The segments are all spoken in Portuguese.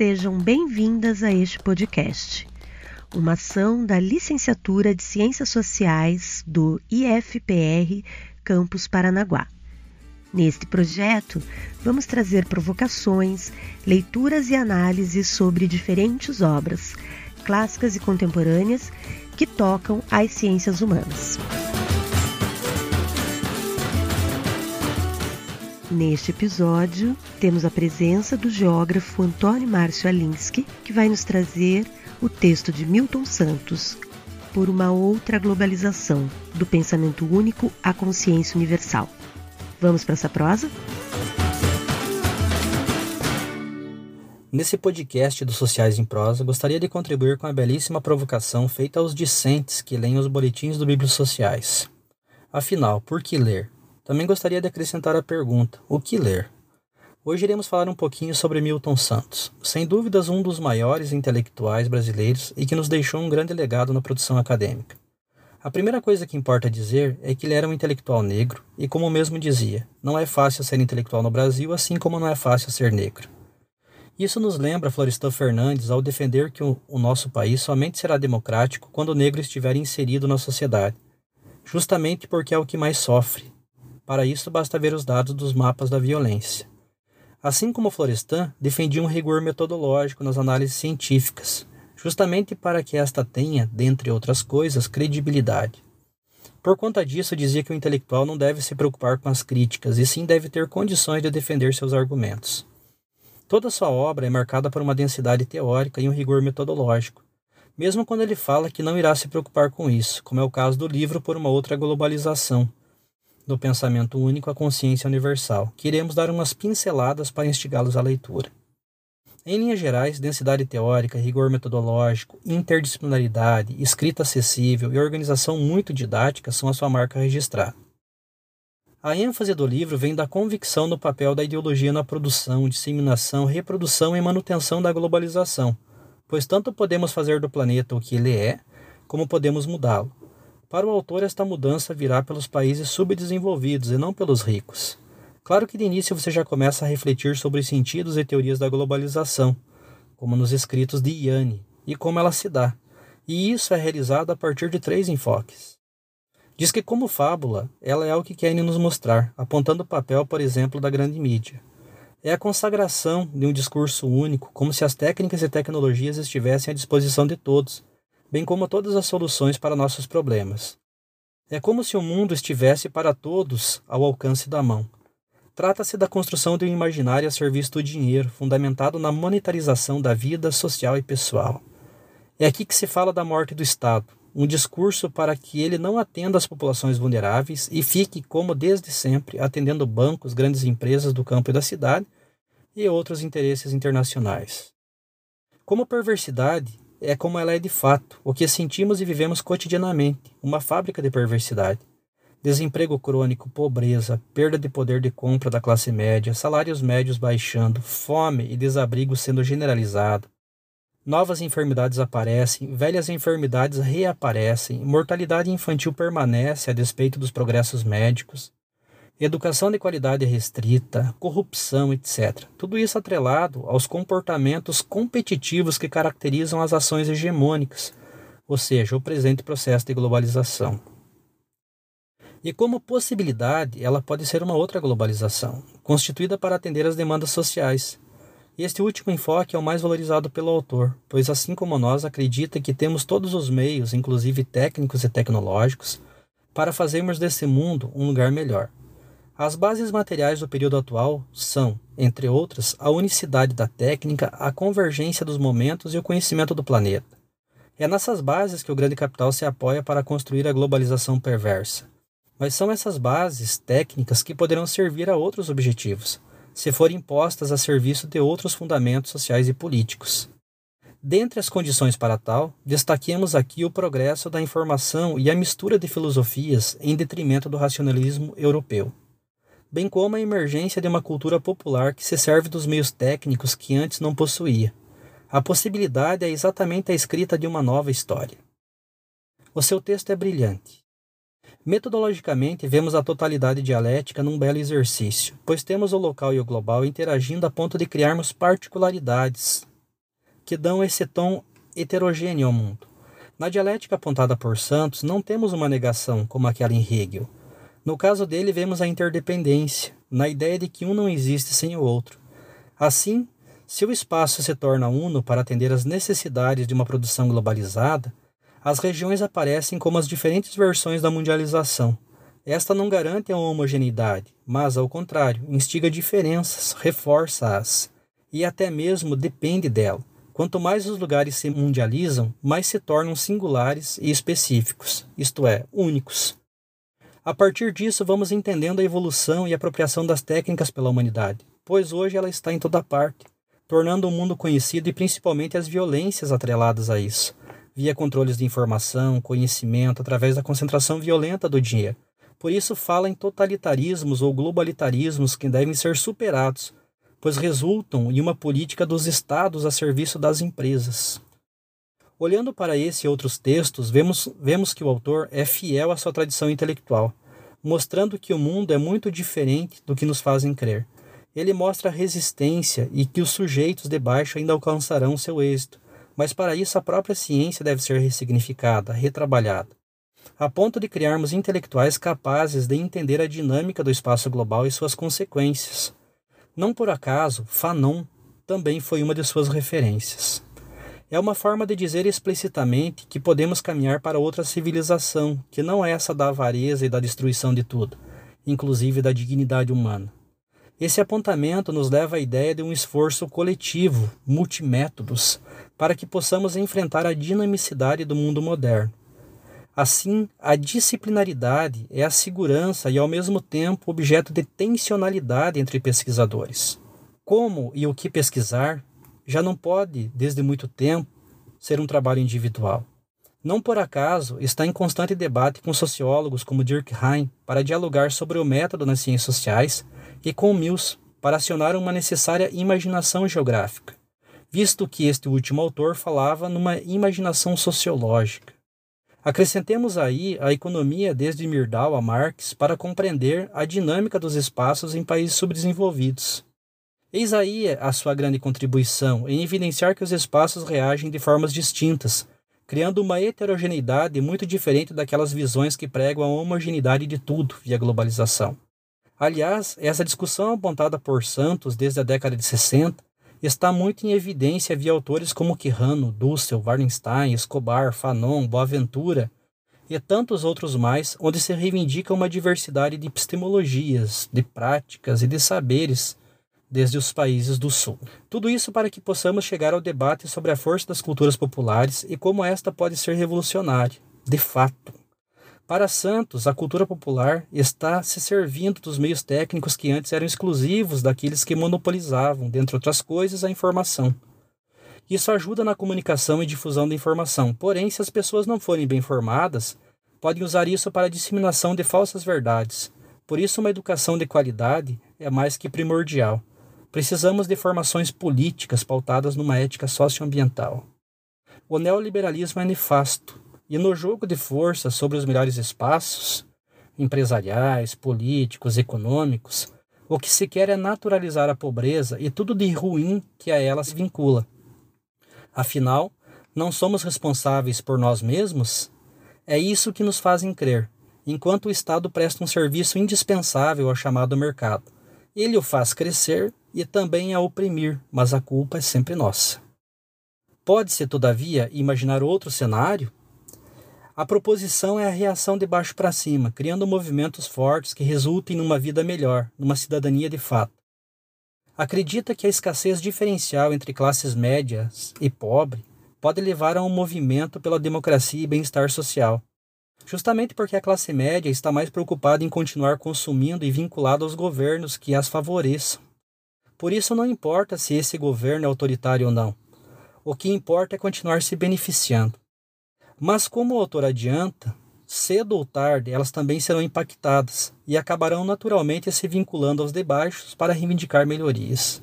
Sejam bem-vindas a este podcast, uma ação da Licenciatura de Ciências Sociais do IFPR Campus Paranaguá. Neste projeto, vamos trazer provocações, leituras e análises sobre diferentes obras, clássicas e contemporâneas, que tocam as ciências humanas. Neste episódio, temos a presença do geógrafo Antônio Márcio Alinsky, que vai nos trazer o texto de Milton Santos, Por uma outra globalização, do pensamento único à consciência universal. Vamos para essa prosa? Nesse podcast dos Sociais em Prosa, gostaria de contribuir com a belíssima provocação feita aos discentes que leem os boletins do Bíblios Sociais. Afinal, por que ler? Também gostaria de acrescentar a pergunta: o que ler? Hoje iremos falar um pouquinho sobre Milton Santos, sem dúvidas um dos maiores intelectuais brasileiros e que nos deixou um grande legado na produção acadêmica. A primeira coisa que importa dizer é que ele era um intelectual negro e, como mesmo dizia, não é fácil ser intelectual no Brasil, assim como não é fácil ser negro. Isso nos lembra Florestan Fernandes ao defender que o, o nosso país somente será democrático quando o negro estiver inserido na sociedade, justamente porque é o que mais sofre. Para isso, basta ver os dados dos mapas da violência. Assim como Florestan, defendia um rigor metodológico nas análises científicas, justamente para que esta tenha, dentre outras coisas, credibilidade. Por conta disso, dizia que o intelectual não deve se preocupar com as críticas, e sim deve ter condições de defender seus argumentos. Toda sua obra é marcada por uma densidade teórica e um rigor metodológico, mesmo quando ele fala que não irá se preocupar com isso, como é o caso do livro Por uma Outra Globalização, do Pensamento Único à Consciência Universal, que iremos dar umas pinceladas para instigá-los à leitura. Em linhas gerais, densidade teórica, rigor metodológico, interdisciplinaridade, escrita acessível e organização muito didática são a sua marca registrada. A ênfase do livro vem da convicção no papel da ideologia na produção, disseminação, reprodução e manutenção da globalização, pois tanto podemos fazer do planeta o que ele é, como podemos mudá-lo. Para o autor, esta mudança virá pelos países subdesenvolvidos e não pelos ricos. Claro que de início você já começa a refletir sobre os sentidos e teorias da globalização, como nos escritos de Yanni, e como ela se dá. E isso é realizado a partir de três enfoques. Diz que, como fábula, ela é o que quer nos mostrar, apontando o papel, por exemplo, da grande mídia. É a consagração de um discurso único, como se as técnicas e tecnologias estivessem à disposição de todos, bem como todas as soluções para nossos problemas. É como se o mundo estivesse para todos ao alcance da mão Trata-se da construção de um imaginário a serviço do dinheiro, fundamentado na monetarização da vida social e pessoal. É aqui que se fala da morte do Estado, um discurso para que ele não atenda às populações vulneráveis e fique, como desde sempre, atendendo bancos, grandes empresas do campo e da cidade e outros interesses internacionais. Como perversidade, é como ela é de fato, o que sentimos e vivemos cotidianamente, uma fábrica de perversidade desemprego crônico, pobreza, perda de poder de compra da classe média, salários médios baixando, fome e desabrigo sendo generalizado. Novas enfermidades aparecem, velhas enfermidades reaparecem, mortalidade infantil permanece a despeito dos progressos médicos, educação de qualidade restrita, corrupção, etc. Tudo isso atrelado aos comportamentos competitivos que caracterizam as ações hegemônicas, ou seja, o presente processo de globalização. E como possibilidade, ela pode ser uma outra globalização, constituída para atender às demandas sociais. Este último enfoque é o mais valorizado pelo autor, pois, assim como nós, acredita que temos todos os meios, inclusive técnicos e tecnológicos, para fazermos desse mundo um lugar melhor. As bases materiais do período atual são, entre outras, a unicidade da técnica, a convergência dos momentos e o conhecimento do planeta. É nessas bases que o grande capital se apoia para construir a globalização perversa mas são essas bases técnicas que poderão servir a outros objetivos, se forem postas a serviço de outros fundamentos sociais e políticos. Dentre as condições para tal, destaquemos aqui o progresso da informação e a mistura de filosofias em detrimento do racionalismo europeu, bem como a emergência de uma cultura popular que se serve dos meios técnicos que antes não possuía. A possibilidade é exatamente a escrita de uma nova história. O seu texto é brilhante. Metodologicamente, vemos a totalidade dialética num belo exercício, pois temos o local e o global interagindo a ponto de criarmos particularidades que dão esse tom heterogêneo ao mundo. Na dialética apontada por Santos, não temos uma negação como aquela em Hegel. No caso dele, vemos a interdependência, na ideia de que um não existe sem o outro. Assim, se o espaço se torna uno para atender às necessidades de uma produção globalizada, as regiões aparecem como as diferentes versões da mundialização. Esta não garante a homogeneidade, mas, ao contrário, instiga diferenças, reforça-as e até mesmo depende dela. Quanto mais os lugares se mundializam, mais se tornam singulares e específicos, isto é, únicos. A partir disso, vamos entendendo a evolução e apropriação das técnicas pela humanidade, pois hoje ela está em toda parte, tornando o mundo conhecido e principalmente as violências atreladas a isso via controles de informação, conhecimento, através da concentração violenta do dinheiro. Por isso fala em totalitarismos ou globalitarismos que devem ser superados, pois resultam em uma política dos estados a serviço das empresas. Olhando para esse e outros textos, vemos, vemos que o autor é fiel à sua tradição intelectual, mostrando que o mundo é muito diferente do que nos fazem crer. Ele mostra resistência e que os sujeitos de baixo ainda alcançarão seu êxito, mas para isso a própria ciência deve ser ressignificada, retrabalhada, a ponto de criarmos intelectuais capazes de entender a dinâmica do espaço global e suas consequências. Não por acaso, Fanon também foi uma de suas referências. É uma forma de dizer explicitamente que podemos caminhar para outra civilização, que não é essa da avareza e da destruição de tudo, inclusive da dignidade humana. Esse apontamento nos leva à ideia de um esforço coletivo, multimétodos, para que possamos enfrentar a dinamicidade do mundo moderno. Assim, a disciplinaridade é a segurança e, ao mesmo tempo, objeto de tensionalidade entre pesquisadores. Como e o que pesquisar já não pode, desde muito tempo, ser um trabalho individual. Não por acaso está em constante debate com sociólogos como Dirk Hein para dialogar sobre o método nas ciências sociais e com Mills para acionar uma necessária imaginação geográfica, visto que este último autor falava numa imaginação sociológica. Acrescentemos aí a economia desde Myrdal a Marx para compreender a dinâmica dos espaços em países subdesenvolvidos. Eis aí a sua grande contribuição em evidenciar que os espaços reagem de formas distintas, criando uma heterogeneidade muito diferente daquelas visões que pregam a homogeneidade de tudo via globalização. Aliás, essa discussão apontada por Santos desde a década de 60 está muito em evidência via autores como Quirrano, Dussel, Wallenstein, Escobar, Fanon, Boaventura e tantos outros mais, onde se reivindica uma diversidade de epistemologias, de práticas e de saberes desde os países do Sul. Tudo isso para que possamos chegar ao debate sobre a força das culturas populares e como esta pode ser revolucionária, de fato. Para Santos, a cultura popular está se servindo dos meios técnicos que antes eram exclusivos daqueles que monopolizavam, dentre outras coisas, a informação. Isso ajuda na comunicação e difusão da informação, porém, se as pessoas não forem bem informadas, podem usar isso para a disseminação de falsas verdades. Por isso, uma educação de qualidade é mais que primordial. Precisamos de formações políticas pautadas numa ética socioambiental. O neoliberalismo é nefasto, e no jogo de força sobre os melhores espaços, empresariais, políticos, econômicos, o que se quer é naturalizar a pobreza e tudo de ruim que a ela se vincula. Afinal, não somos responsáveis por nós mesmos? É isso que nos fazem crer, enquanto o Estado presta um serviço indispensável ao chamado mercado. Ele o faz crescer e também a oprimir, mas a culpa é sempre nossa. Pode-se, todavia, imaginar outro cenário a proposição é a reação de baixo para cima, criando movimentos fortes que resultem numa vida melhor, numa cidadania de fato. Acredita que a escassez diferencial entre classes médias e pobre pode levar a um movimento pela democracia e bem-estar social, justamente porque a classe média está mais preocupada em continuar consumindo e vinculada aos governos que as favoreçam. Por isso, não importa se esse governo é autoritário ou não. O que importa é continuar se beneficiando. Mas, como o autor adianta, cedo ou tarde elas também serão impactadas e acabarão naturalmente se vinculando aos de baixos para reivindicar melhorias.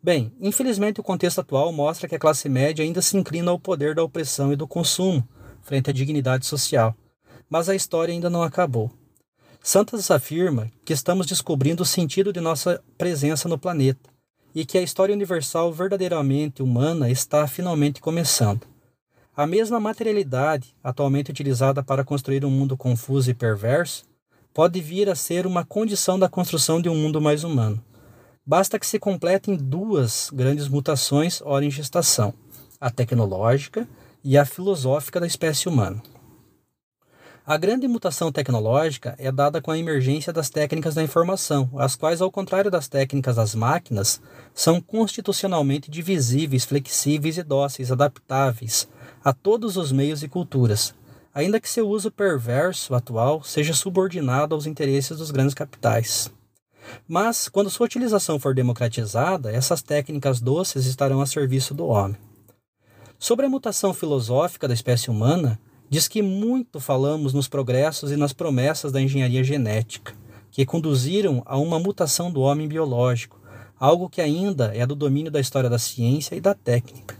Bem, infelizmente o contexto atual mostra que a classe média ainda se inclina ao poder da opressão e do consumo, frente à dignidade social. Mas a história ainda não acabou. Santos afirma que estamos descobrindo o sentido de nossa presença no planeta e que a história universal verdadeiramente humana está finalmente começando. A mesma materialidade, atualmente utilizada para construir um mundo confuso e perverso, pode vir a ser uma condição da construção de um mundo mais humano. Basta que se completem duas grandes mutações ora em gestação: a tecnológica e a filosófica da espécie humana. A grande mutação tecnológica é dada com a emergência das técnicas da informação, as quais, ao contrário das técnicas das máquinas, são constitucionalmente divisíveis, flexíveis e dóceis, adaptáveis a todos os meios e culturas, ainda que seu uso perverso atual seja subordinado aos interesses dos grandes capitais. Mas, quando sua utilização for democratizada, essas técnicas doces estarão a serviço do homem. Sobre a mutação filosófica da espécie humana, Diz que muito falamos nos progressos e nas promessas da engenharia genética, que conduziram a uma mutação do homem biológico, algo que ainda é do domínio da história da ciência e da técnica.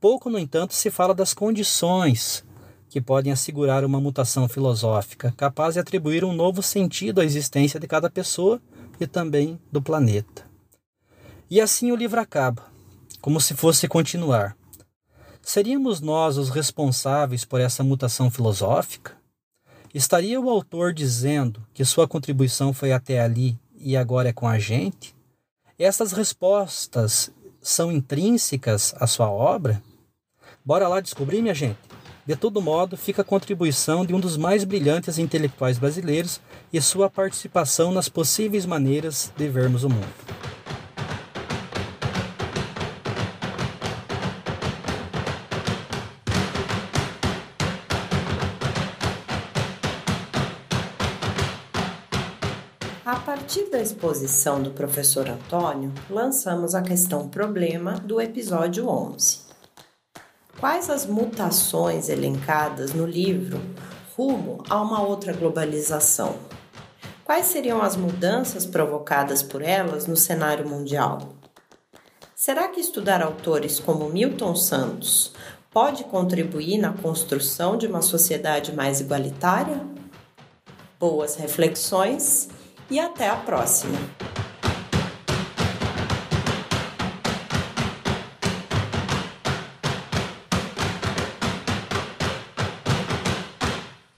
Pouco, no entanto, se fala das condições que podem assegurar uma mutação filosófica, capaz de atribuir um novo sentido à existência de cada pessoa e também do planeta. E assim o livro acaba, como se fosse continuar. Seríamos nós os responsáveis por essa mutação filosófica? Estaria o autor dizendo que sua contribuição foi até ali e agora é com a gente? Essas respostas são intrínsecas à sua obra? Bora lá descobrir, minha gente? De todo modo, fica a contribuição de um dos mais brilhantes intelectuais brasileiros e sua participação nas possíveis maneiras de vermos o mundo. A partir da exposição do professor Antônio, lançamos a questão problema do episódio 11. Quais as mutações elencadas no livro rumo a uma outra globalização? Quais seriam as mudanças provocadas por elas no cenário mundial? Será que estudar autores como Milton Santos pode contribuir na construção de uma sociedade mais igualitária? Boas reflexões e até a próxima!